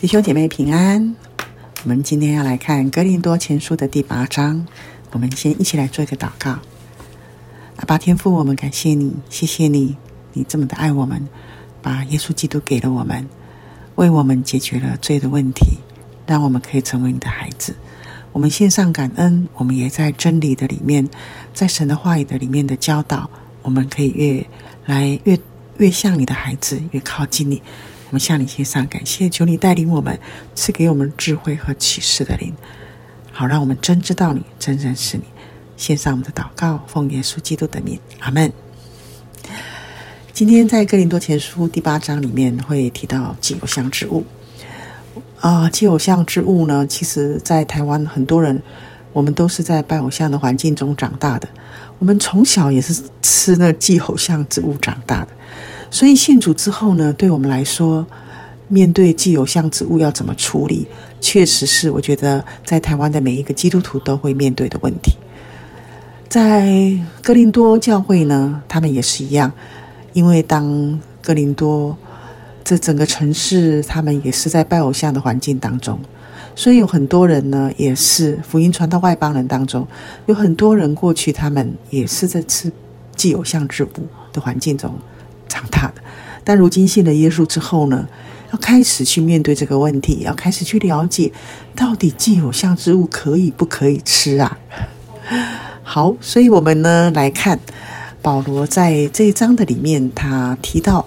弟兄姐妹平安，我们今天要来看《哥林多前书》的第八章。我们先一起来做一个祷告。阿爸天父，我们感谢你，谢谢你，你这么的爱我们，把耶稣基督给了我们，为我们解决了罪的问题，让我们可以成为你的孩子。我们献上感恩，我们也在真理的里面，在神的话语的里面的教导，我们可以越来越越像你的孩子，越靠近你。我们向你献上感谢，求你带领我们，赐给我们智慧和启示的灵，好让我们真知道你，真认识你。献上我们的祷告，奉耶稣基督的名，阿门。今天在哥林多前书第八章里面会提到祭偶像之物啊，祭偶像之物呢，其实在台湾很多人，我们都是在拜偶像的环境中长大的，我们从小也是吃那祭偶像之物长大的。所以信主之后呢，对我们来说，面对既有像之物要怎么处理，确实是我觉得在台湾的每一个基督徒都会面对的问题。在哥林多教会呢，他们也是一样，因为当哥林多这整个城市，他们也是在拜偶像的环境当中，所以有很多人呢，也是福音传到外邦人当中，有很多人过去他们也是在吃既有像之物的环境中。长大的，但如今信了耶稣之后呢，要开始去面对这个问题，要开始去了解，到底祭偶像之物可以不可以吃啊？好，所以我们呢来看保罗在这一章的里面，他提到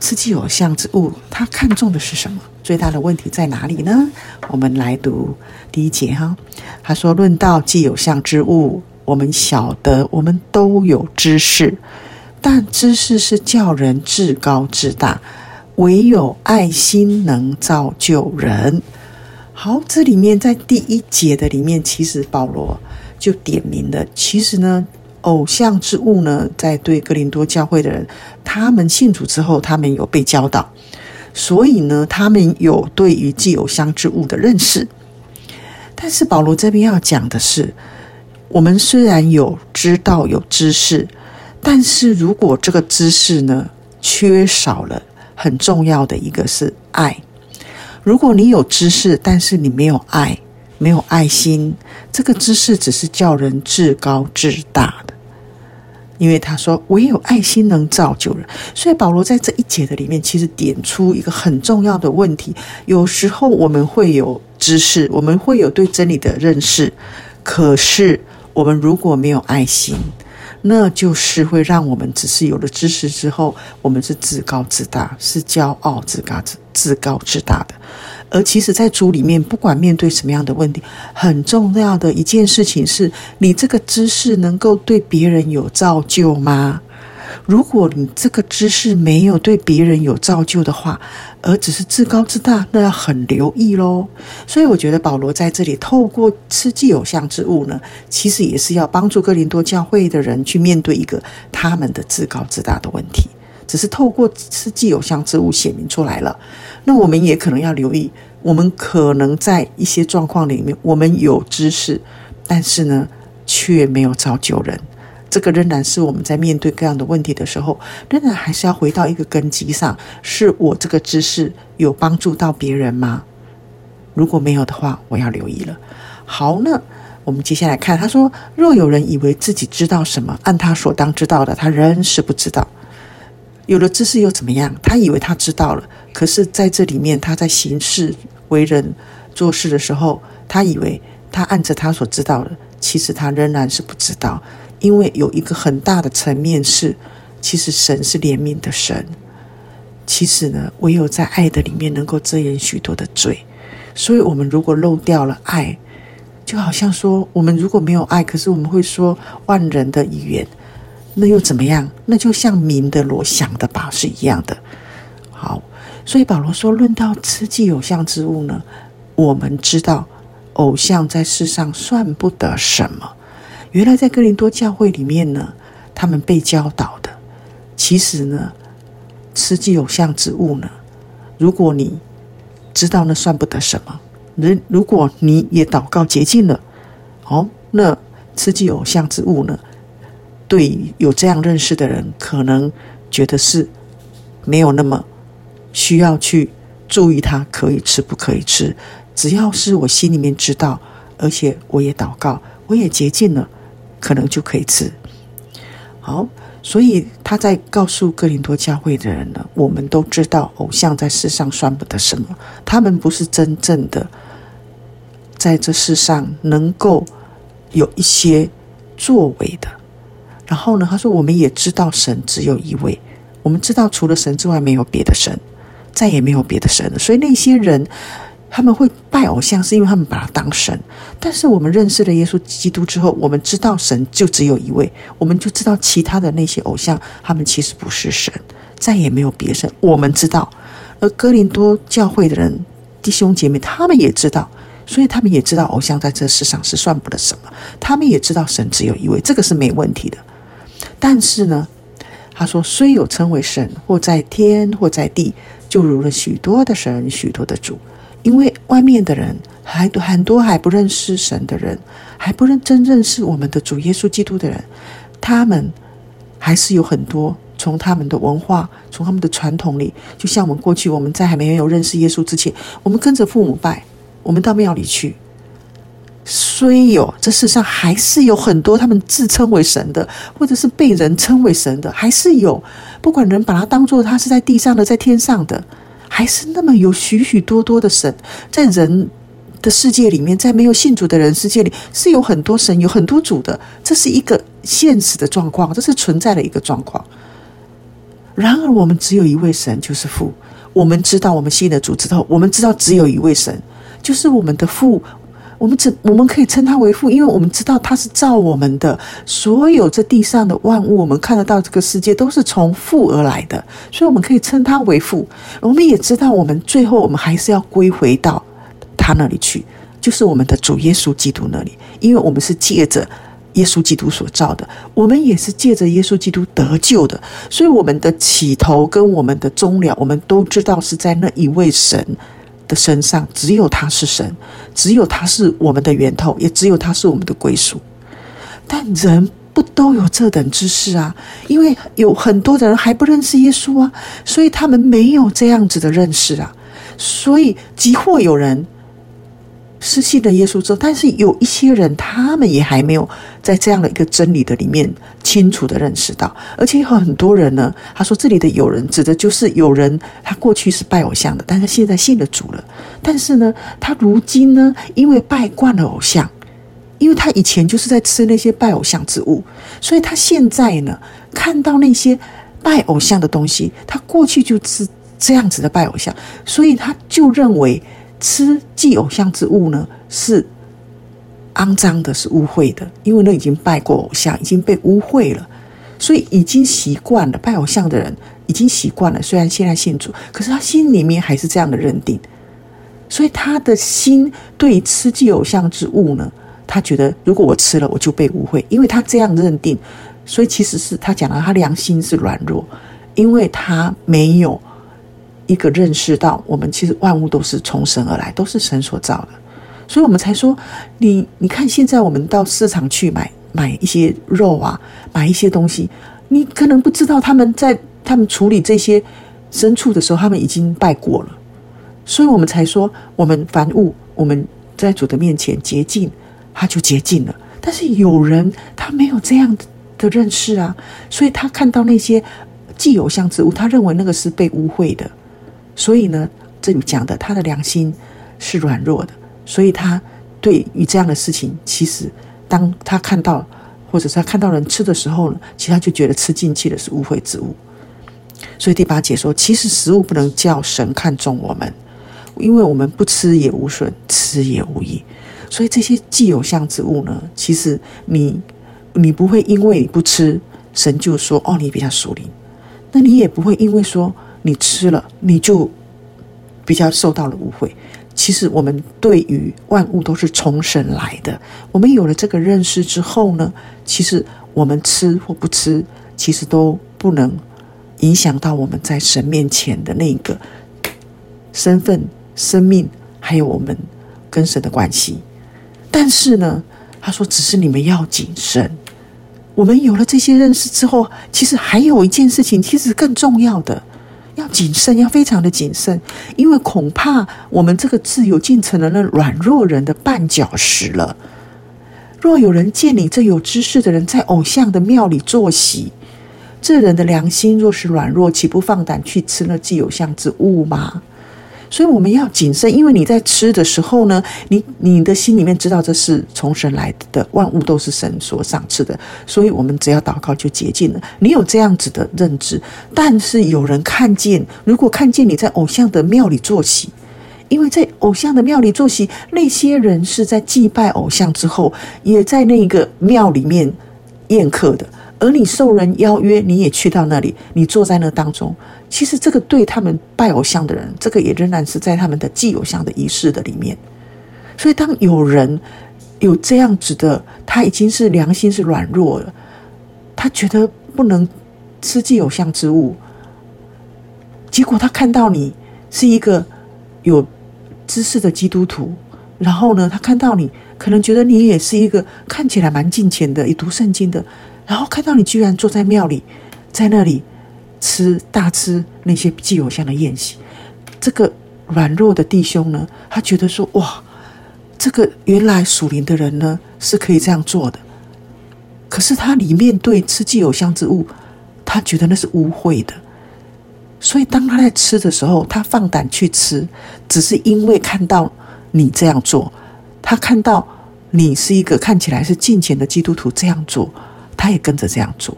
吃祭偶像之物，他看重的是什么？最大的问题在哪里呢？我们来读第一节哈，他说：“论到祭偶像之物，我们晓得，我们都有知识。”但知识是叫人自高自大，唯有爱心能造就人。好，这里面在第一节的里面，其实保罗就点明了，其实呢，偶像之物呢，在对哥林多教会的人，他们信主之后，他们有被教导，所以呢，他们有对于既偶像之物的认识。但是保罗这边要讲的是，我们虽然有知道有知识。但是如果这个知识呢，缺少了很重要的一个是爱。如果你有知识，但是你没有爱，没有爱心，这个知识只是叫人自高自大的。因为他说唯有爱心能造就人，所以保罗在这一节的里面，其实点出一个很重要的问题：有时候我们会有知识，我们会有对真理的认识，可是我们如果没有爱心。那就是会让我们只是有了知识之后，我们是自高自大，是骄傲自高自自高自大的。而其实，在主里面，不管面对什么样的问题，很重要的一件事情是，你这个知识能够对别人有造就吗？如果你这个知识没有对别人有造就的话，而只是自高自大，那要很留意喽。所以我觉得保罗在这里透过吃祭偶像之物呢，其实也是要帮助哥林多教会的人去面对一个他们的自高自大的问题。只是透过吃祭偶像之物显明出来了。那我们也可能要留意，我们可能在一些状况里面，我们有知识，但是呢，却没有造就人。这个仍然是我们在面对各样的问题的时候，仍然还是要回到一个根基上：是我这个知识有帮助到别人吗？如果没有的话，我要留意了。好，那我们接下来看，他说：“若有人以为自己知道什么，按他所当知道的，他仍是不知道。有了知识又怎么样？他以为他知道了，可是在这里面，他在行事为人做事的时候，他以为他按着他所知道的，其实他仍然是不知道。”因为有一个很大的层面是，其实神是怜悯的神。其实呢，唯有在爱的里面能够遮掩许多的罪。所以，我们如果漏掉了爱，就好像说，我们如果没有爱，可是我们会说万人的语言，那又怎么样？那就像明的罗想的吧是一样的。好，所以保罗说，论到吃祭偶像之物呢，我们知道偶像在世上算不得什么。原来在哥林多教会里面呢，他们被教导的，其实呢，吃祭偶像之物呢，如果你知道那算不得什么，如如果你也祷告洁净了，哦，那吃祭偶像之物呢，对有这样认识的人，可能觉得是没有那么需要去注意它可以吃不可以吃，只要是我心里面知道，而且我也祷告，我也洁净了，可能就可以吃。好，所以他在告诉哥林多教会的人呢，我们都知道偶像在世上算不得什么，他们不是真正的在这世上能够有一些作为的。然后呢，他说我们也知道神只有一位，我们知道除了神之外没有别的神，再也没有别的神了。所以那些人。他们会拜偶像，是因为他们把他当神。但是我们认识了耶稣基督之后，我们知道神就只有一位，我们就知道其他的那些偶像，他们其实不是神，再也没有别神。我们知道，而哥林多教会的人弟兄姐妹，他们也知道，所以他们也知道偶像在这世上是算不得什么。他们也知道神只有一位，这个是没问题的。但是呢，他说，虽有称为神，或在天，或在地，就如了许多的神，许多的主。因为外面的人还很多还不认识神的人，还不认真认识我们的主耶稣基督的人，他们还是有很多从他们的文化、从他们的传统里，就像我们过去我们在还没有认识耶稣之前，我们跟着父母拜，我们到庙里去。虽有这世上还是有很多他们自称为神的，或者是被人称为神的，还是有，不管人把他当做他是在地上的，在天上的。还是那么有许许多多的神，在人的世界里面，在没有信主的人世界里，是有很多神，有很多主的。这是一个现实的状况，这是存在的一个状况。然而，我们只有一位神，就是父。我们知道，我们信的主之后，我们知道只有一位神，就是我们的父。我们只我们可以称他为父，因为我们知道他是造我们的，所有这地上的万物，我们看得到这个世界都是从父而来的，所以我们可以称他为父。我们也知道，我们最后我们还是要归回到他那里去，就是我们的主耶稣基督那里，因为我们是借着耶稣基督所造的，我们也是借着耶稣基督得救的，所以我们的起头跟我们的终了，我们都知道是在那一位神的身上，只有他是神，只有他是我们的源头，也只有他是我们的归属。但人不都有这等知识啊？因为有很多的人还不认识耶稣啊，所以他们没有这样子的认识啊。所以，即或有人。失信了耶稣之后，但是有一些人，他们也还没有在这样的一个真理的里面清楚的认识到，而且有很多人呢，他说这里的有人指的就是有人，他过去是拜偶像的，但是现在信了主了，但是呢，他如今呢，因为拜惯了偶像，因为他以前就是在吃那些拜偶像之物，所以他现在呢，看到那些拜偶像的东西，他过去就是这样子的拜偶像，所以他就认为。吃祭偶像之物呢，是肮脏的，是污秽的，因为那已经拜过偶像，已经被污秽了，所以已经习惯了拜偶像的人已经习惯了。虽然现在信主，可是他心里面还是这样的认定，所以他的心对于吃祭偶像之物呢，他觉得如果我吃了，我就被污秽，因为他这样认定，所以其实是他讲了，他良心是软弱，因为他没有。一个认识到，我们其实万物都是从神而来，都是神所造的，所以我们才说，你你看，现在我们到市场去买买一些肉啊，买一些东西，你可能不知道他们在他们处理这些牲畜的时候，他们已经拜过了，所以我们才说，我们凡物我们在主的面前洁净，他就洁净了。但是有人他没有这样的认识啊，所以他看到那些既有像之物，他认为那个是被污秽的。所以呢，这里讲的他的良心是软弱的，所以他对于这样的事情，其实当他看到或者他看到人吃的时候呢，其实他就觉得吃进去的是污秽之物。所以第八节说，其实食物不能叫神看重我们，因为我们不吃也无损，吃也无益。所以这些既有像之物呢，其实你你不会因为你不吃，神就说哦，你比较属灵，那你也不会因为说。你吃了，你就比较受到了误会。其实我们对于万物都是从神来的。我们有了这个认识之后呢，其实我们吃或不吃，其实都不能影响到我们在神面前的那个身份、生命，还有我们跟神的关系。但是呢，他说，只是你们要谨慎。我们有了这些认识之后，其实还有一件事情，其实更重要的。要谨慎，要非常的谨慎，因为恐怕我们这个自由竟成了那软弱人的绊脚石了。若有人见你这有知识的人在偶像的庙里坐席，这人的良心若是软弱，岂不放胆去吃那祭偶像之物吗？所以我们要谨慎，因为你在吃的时候呢，你你的心里面知道这是从神来的，万物都是神所赏赐的，所以我们只要祷告就洁净了。你有这样子的认知，但是有人看见，如果看见你在偶像的庙里坐席，因为在偶像的庙里坐席，那些人是在祭拜偶像之后，也在那个庙里面宴客的。而你受人邀约，你也去到那里，你坐在那当中。其实这个对他们拜偶像的人，这个也仍然是在他们的祭偶像的仪式的里面。所以，当有人有这样子的，他已经是良心是软弱了，他觉得不能吃祭偶像之物。结果他看到你是一个有知识的基督徒，然后呢，他看到你可能觉得你也是一个看起来蛮敬虔的，也读圣经的。然后看到你居然坐在庙里，在那里吃大吃那些祭偶像的宴席，这个软弱的弟兄呢，他觉得说：哇，这个原来属灵的人呢是可以这样做的。可是他里面对吃祭偶像之物，他觉得那是污秽的。所以当他在吃的时候，他放胆去吃，只是因为看到你这样做，他看到你是一个看起来是敬虔的基督徒这样做。他也跟着这样做，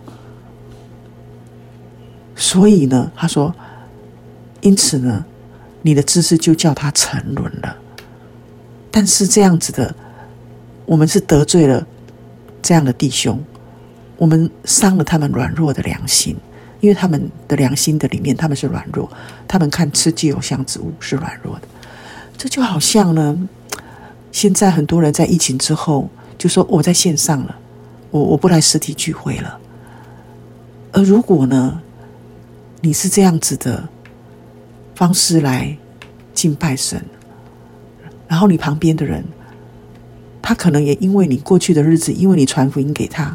所以呢，他说，因此呢，你的知识就叫他沉沦了。但是这样子的，我们是得罪了这样的弟兄，我们伤了他们软弱的良心，因为他们的良心的里面，他们是软弱，他们看吃祭偶像之物是软弱的。这就好像呢，现在很多人在疫情之后就说我在线上了。我我不来实体聚会了，而如果呢，你是这样子的方式来敬拜神，然后你旁边的人，他可能也因为你过去的日子，因为你传福音给他，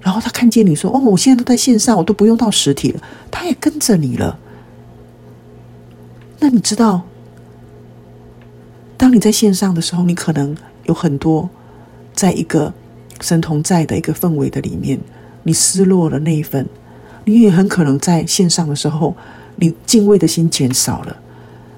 然后他看见你说：“哦，我现在都在线上，我都不用到实体了。”他也跟着你了。那你知道，当你在线上的时候，你可能有很多在一个。神同在的一个氛围的里面，你失落了那一份，你也很可能在线上的时候，你敬畏的心减少了。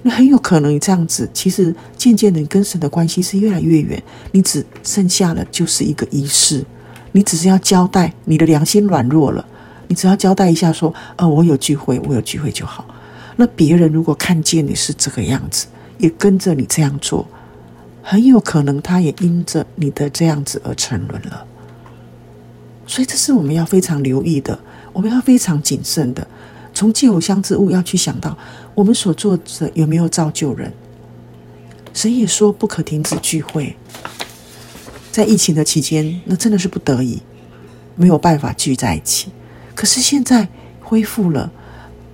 那很有可能你这样子，其实渐渐的你跟神的关系是越来越远，你只剩下了就是一个仪式，你只是要交代，你的良心软弱了，你只要交代一下说，呃，我有聚会，我有聚会就好。那别人如果看见你是这个样子，也跟着你这样做。很有可能他也因着你的这样子而沉沦了，所以这是我们要非常留意的，我们要非常谨慎的。从祭偶像之物要去想到我们所做的有没有造就人。神也说不可停止聚会，在疫情的期间，那真的是不得已，没有办法聚在一起。可是现在恢复了，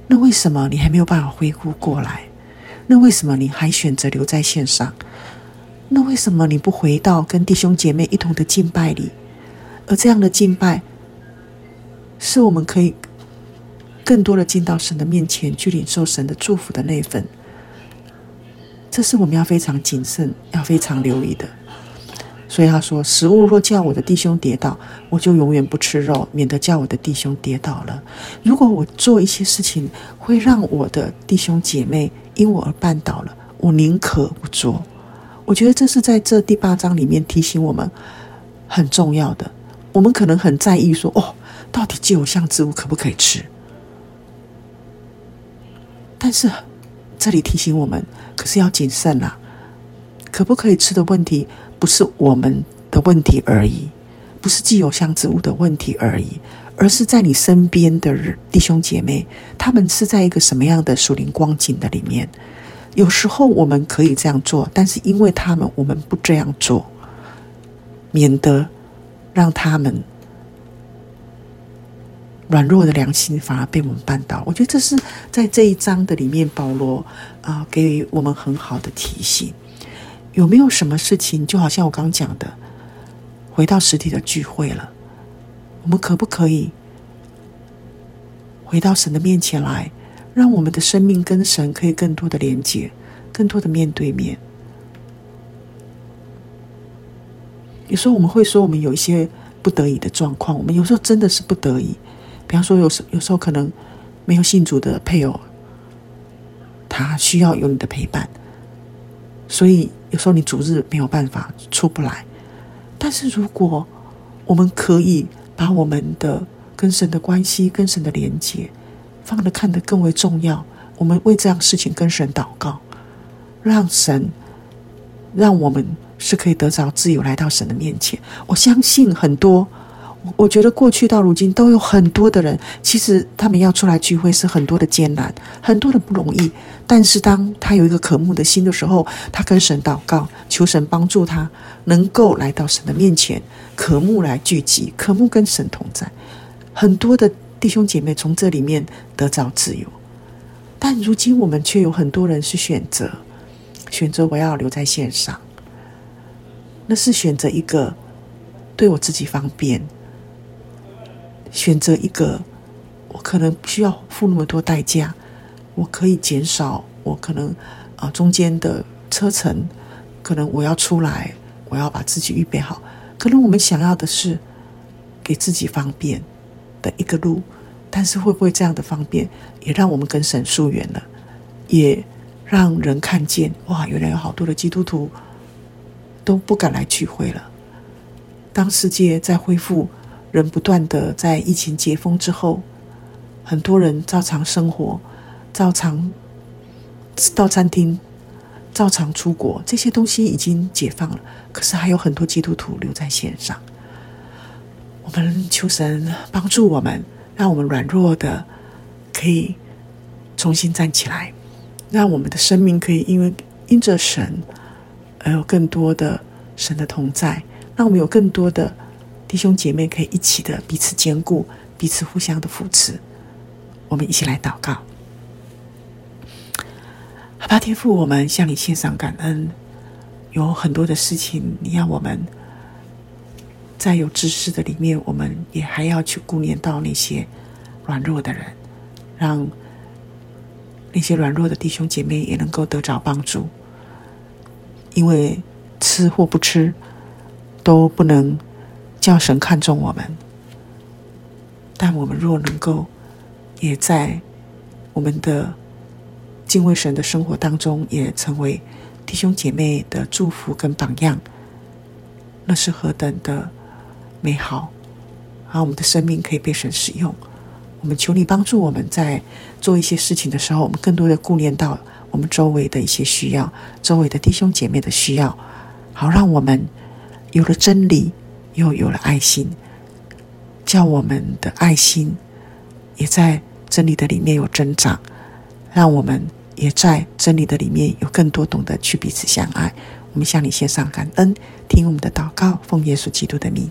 那为什么你还没有办法恢复过来？那为什么你还选择留在线上？那为什么你不回到跟弟兄姐妹一同的敬拜里？而这样的敬拜，是我们可以更多的进到神的面前去领受神的祝福的那份。这是我们要非常谨慎、要非常留意的。所以他说：“食物若叫我的弟兄跌倒，我就永远不吃肉，免得叫我的弟兄跌倒了。如果我做一些事情会让我的弟兄姐妹因我而绊倒了，我宁可不做。”我觉得这是在这第八章里面提醒我们很重要的。我们可能很在意说，哦，到底祭偶像植物可不可以吃？但是这里提醒我们，可是要谨慎啦。可不可以吃的问题，不是我们的问题而已，不是既有像植物的问题而已，而是在你身边的弟兄姐妹，他们是在一个什么样的属灵光景的里面？有时候我们可以这样做，但是因为他们，我们不这样做，免得让他们软弱的良心反而被我们绊倒。我觉得这是在这一章的里面，保罗啊给予我们很好的提醒。有没有什么事情，就好像我刚刚讲的，回到实体的聚会了，我们可不可以回到神的面前来？让我们的生命跟神可以更多的连接，更多的面对面。有时候我们会说，我们有一些不得已的状况，我们有时候真的是不得已。比方说，有时有时候可能没有信主的配偶，他需要有你的陪伴，所以有时候你主日没有办法出不来。但是如果我们可以把我们的跟神的关系、跟神的连接放得看得更为重要，我们为这样事情跟神祷告，让神让我们。是可以得着自由来到神的面前。我相信很多，我觉得过去到如今都有很多的人，其实他们要出来聚会是很多的艰难，很多的不容易。但是当他有一个渴慕的心的时候，他跟神祷告，求神帮助他能够来到神的面前，渴慕来聚集，渴慕跟神同在。很多的弟兄姐妹从这里面得着自由，但如今我们却有很多人是选择，选择我要留在线上。那是选择一个对我自己方便，选择一个我可能不需要付那么多代价，我可以减少我可能啊中间的车程，可能我要出来，我要把自己预备好。可能我们想要的是给自己方便的一个路，但是会不会这样的方便也让我们跟神疏远了，也让人看见哇，原来有好多的基督徒。都不敢来聚会了。当世界在恢复，人不断的在疫情解封之后，很多人照常生活，照常到餐厅，照常出国，这些东西已经解放了。可是还有很多基督徒留在线上。我们求神帮助我们，让我们软弱的可以重新站起来，让我们的生命可以因为因着神。而有更多的神的同在，让我们有更多的弟兄姐妹可以一起的彼此坚固，彼此互相的扶持。我们一起来祷告。好吧，天父，我们向你献上感恩。有很多的事情，你要我们在有知识的里面，我们也还要去顾念到那些软弱的人，让那些软弱的弟兄姐妹也能够得着帮助。因为吃或不吃都不能叫神看重我们，但我们若能够也在我们的敬畏神的生活当中，也成为弟兄姐妹的祝福跟榜样，那是何等的美好！啊，我们的生命可以被神使用。我们求你帮助我们在做一些事情的时候，我们更多的顾念到。我们周围的一些需要，周围的弟兄姐妹的需要，好让我们有了真理，又有了爱心，叫我们的爱心也在真理的里面有增长，让我们也在真理的里面有更多懂得去彼此相爱。我们向你献上感恩，听我们的祷告，奉耶稣基督的名，